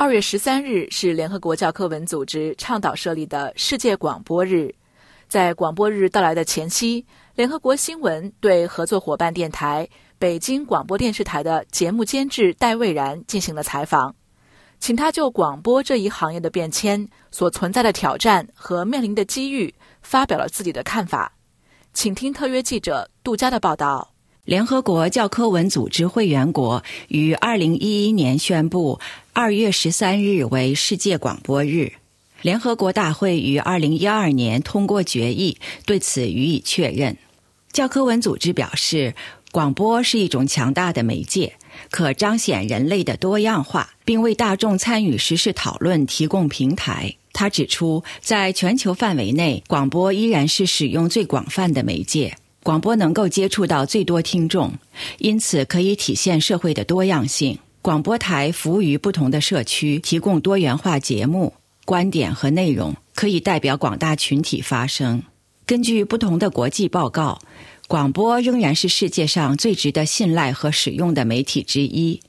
二月十三日是联合国教科文组织倡导设立的世界广播日。在广播日到来的前夕，联合国新闻对合作伙伴电台北京广播电视台的节目监制戴蔚然进行了采访，请他就广播这一行业的变迁、所存在的挑战和面临的机遇发表了自己的看法。请听特约记者杜佳的报道。联合国教科文组织会员国于二零一一年宣布二月十三日为世界广播日。联合国大会于二零一二年通过决议，对此予以确认。教科文组织表示，广播是一种强大的媒介，可彰显人类的多样化，并为大众参与时事讨论提供平台。他指出，在全球范围内，广播依然是使用最广泛的媒介。广播能够接触到最多听众，因此可以体现社会的多样性。广播台服务于不同的社区，提供多元化节目、观点和内容，可以代表广大群体发声。根据不同的国际报告，广播仍然是世界上最值得信赖和使用的媒体之一。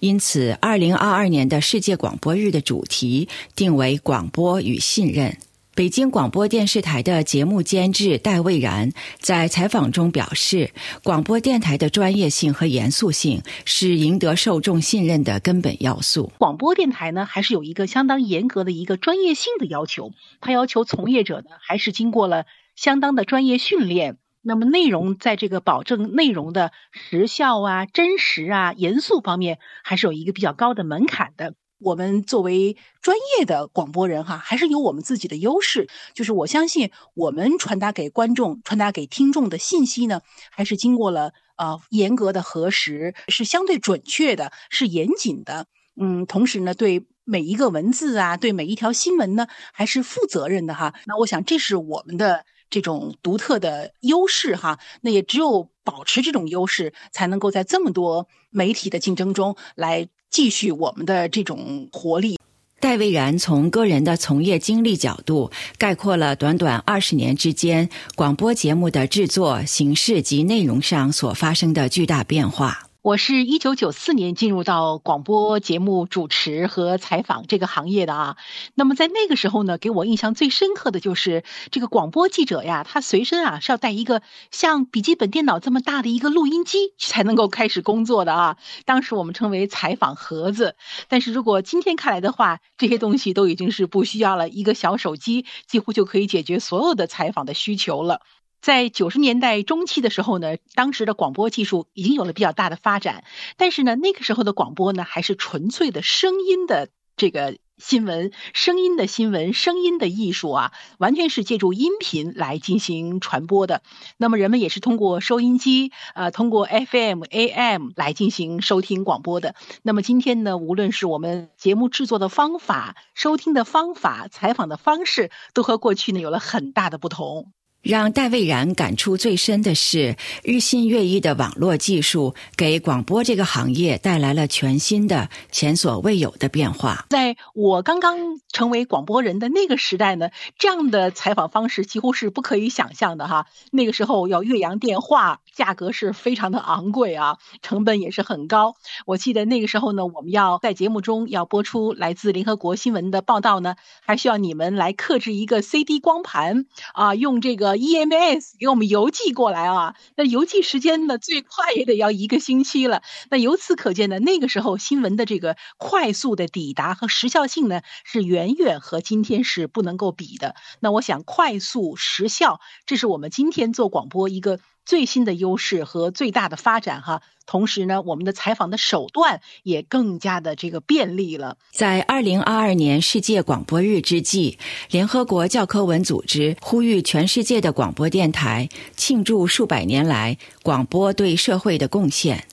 因此，二零二二年的世界广播日的主题定为“广播与信任”。北京广播电视台的节目监制戴蔚然在采访中表示：“广播电台的专业性和严肃性是赢得受众信任的根本要素。广播电台呢，还是有一个相当严格的一个专业性的要求，它要求从业者呢，还是经过了相当的专业训练。那么内容在这个保证内容的时效啊、真实啊、严肃方面，还是有一个比较高的门槛的。”我们作为专业的广播人哈，还是有我们自己的优势。就是我相信，我们传达给观众、传达给听众的信息呢，还是经过了呃严格的核实，是相对准确的，是严谨的。嗯，同时呢，对每一个文字啊，对每一条新闻呢，还是负责任的哈。那我想，这是我们的这种独特的优势哈。那也只有保持这种优势，才能够在这么多媒体的竞争中来。继续我们的这种活力。戴蔚然从个人的从业经历角度，概括了短短二十年之间广播节目的制作形式及内容上所发生的巨大变化。我是一九九四年进入到广播节目主持和采访这个行业的啊。那么在那个时候呢，给我印象最深刻的就是这个广播记者呀，他随身啊是要带一个像笔记本电脑这么大的一个录音机才能够开始工作的啊。当时我们称为采访盒子。但是如果今天看来的话，这些东西都已经是不需要了，一个小手机几乎就可以解决所有的采访的需求了。在九十年代中期的时候呢，当时的广播技术已经有了比较大的发展，但是呢，那个时候的广播呢，还是纯粹的声音的这个新闻，声音的新闻，声音的艺术啊，完全是借助音频来进行传播的。那么人们也是通过收音机，呃，通过 FM、AM 来进行收听广播的。那么今天呢，无论是我们节目制作的方法、收听的方法、采访的方式，都和过去呢有了很大的不同。让戴蔚然感触最深的是，日新月异的网络技术给广播这个行业带来了全新的、前所未有的变化。在我刚刚成为广播人的那个时代呢，这样的采访方式几乎是不可以想象的哈。那个时候要越洋电话，价格是非常的昂贵啊，成本也是很高。我记得那个时候呢，我们要在节目中要播出来自联合国新闻的报道呢，还需要你们来刻制一个 CD 光盘啊，用这个。EMS 给我们邮寄过来啊，那邮寄时间呢，最快也得要一个星期了。那由此可见呢，那个时候新闻的这个快速的抵达和时效性呢，是远远和今天是不能够比的。那我想，快速时效，这是我们今天做广播一个。最新的优势和最大的发展哈，同时呢，我们的采访的手段也更加的这个便利了。在二零二二年世界广播日之际，联合国教科文组织呼吁全世界的广播电台庆祝数百年来广播对社会的贡献，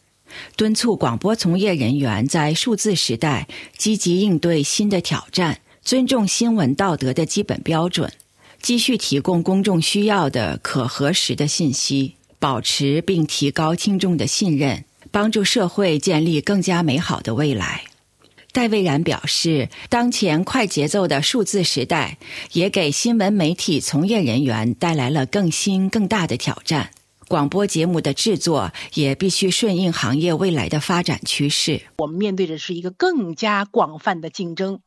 敦促广播从业人员在数字时代积极应对新的挑战，尊重新闻道德的基本标准，继续提供公众需要的可核实的信息。保持并提高听众的信任，帮助社会建立更加美好的未来。戴蔚然表示，当前快节奏的数字时代，也给新闻媒体从业人员带来了更新更大的挑战。广播节目的制作也必须顺应行业未来的发展趋势。我们面对的是一个更加广泛的竞争。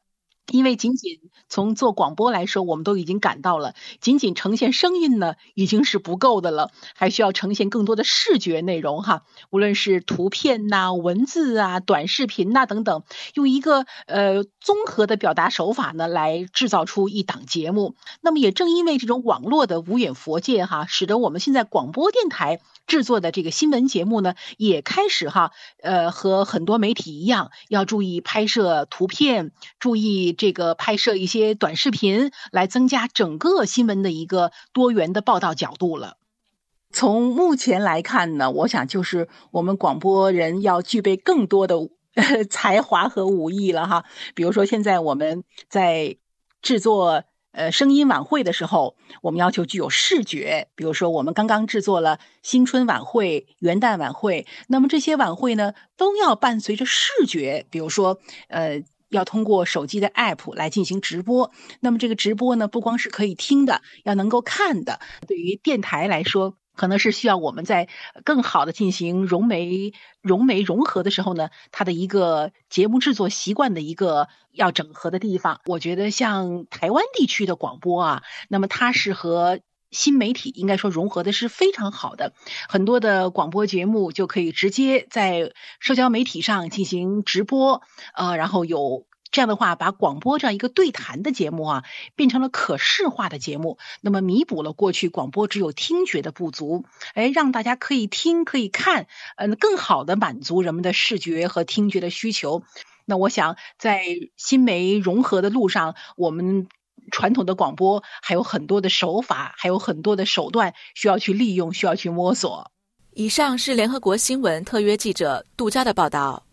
因为仅仅从做广播来说，我们都已经感到了，仅仅呈现声音呢已经是不够的了，还需要呈现更多的视觉内容哈，无论是图片呐、文字啊、短视频呐等等，用一个呃综合的表达手法呢来制造出一档节目。那么也正因为这种网络的无远佛界哈，使得我们现在广播电台制作的这个新闻节目呢，也开始哈呃和很多媒体一样，要注意拍摄图片，注意。这个拍摄一些短视频，来增加整个新闻的一个多元的报道角度了。从目前来看呢，我想就是我们广播人要具备更多的才华和武艺了哈。比如说，现在我们在制作呃声音晚会的时候，我们要求具有视觉。比如说，我们刚刚制作了新春晚会、元旦晚会，那么这些晚会呢，都要伴随着视觉。比如说，呃。要通过手机的 app 来进行直播，那么这个直播呢，不光是可以听的，要能够看的。对于电台来说，可能是需要我们在更好的进行融媒、融媒融合的时候呢，它的一个节目制作习惯的一个要整合的地方。我觉得像台湾地区的广播啊，那么它是和。新媒体应该说融合的是非常好的，很多的广播节目就可以直接在社交媒体上进行直播，呃，然后有这样的话，把广播这样一个对谈的节目啊，变成了可视化的节目，那么弥补了过去广播只有听觉的不足，哎，让大家可以听可以看，嗯，更好的满足人们的视觉和听觉的需求。那我想在新媒融合的路上，我们。传统的广播还有很多的手法，还有很多的手段需要去利用，需要去摸索。以上是联合国新闻特约记者杜佳的报道。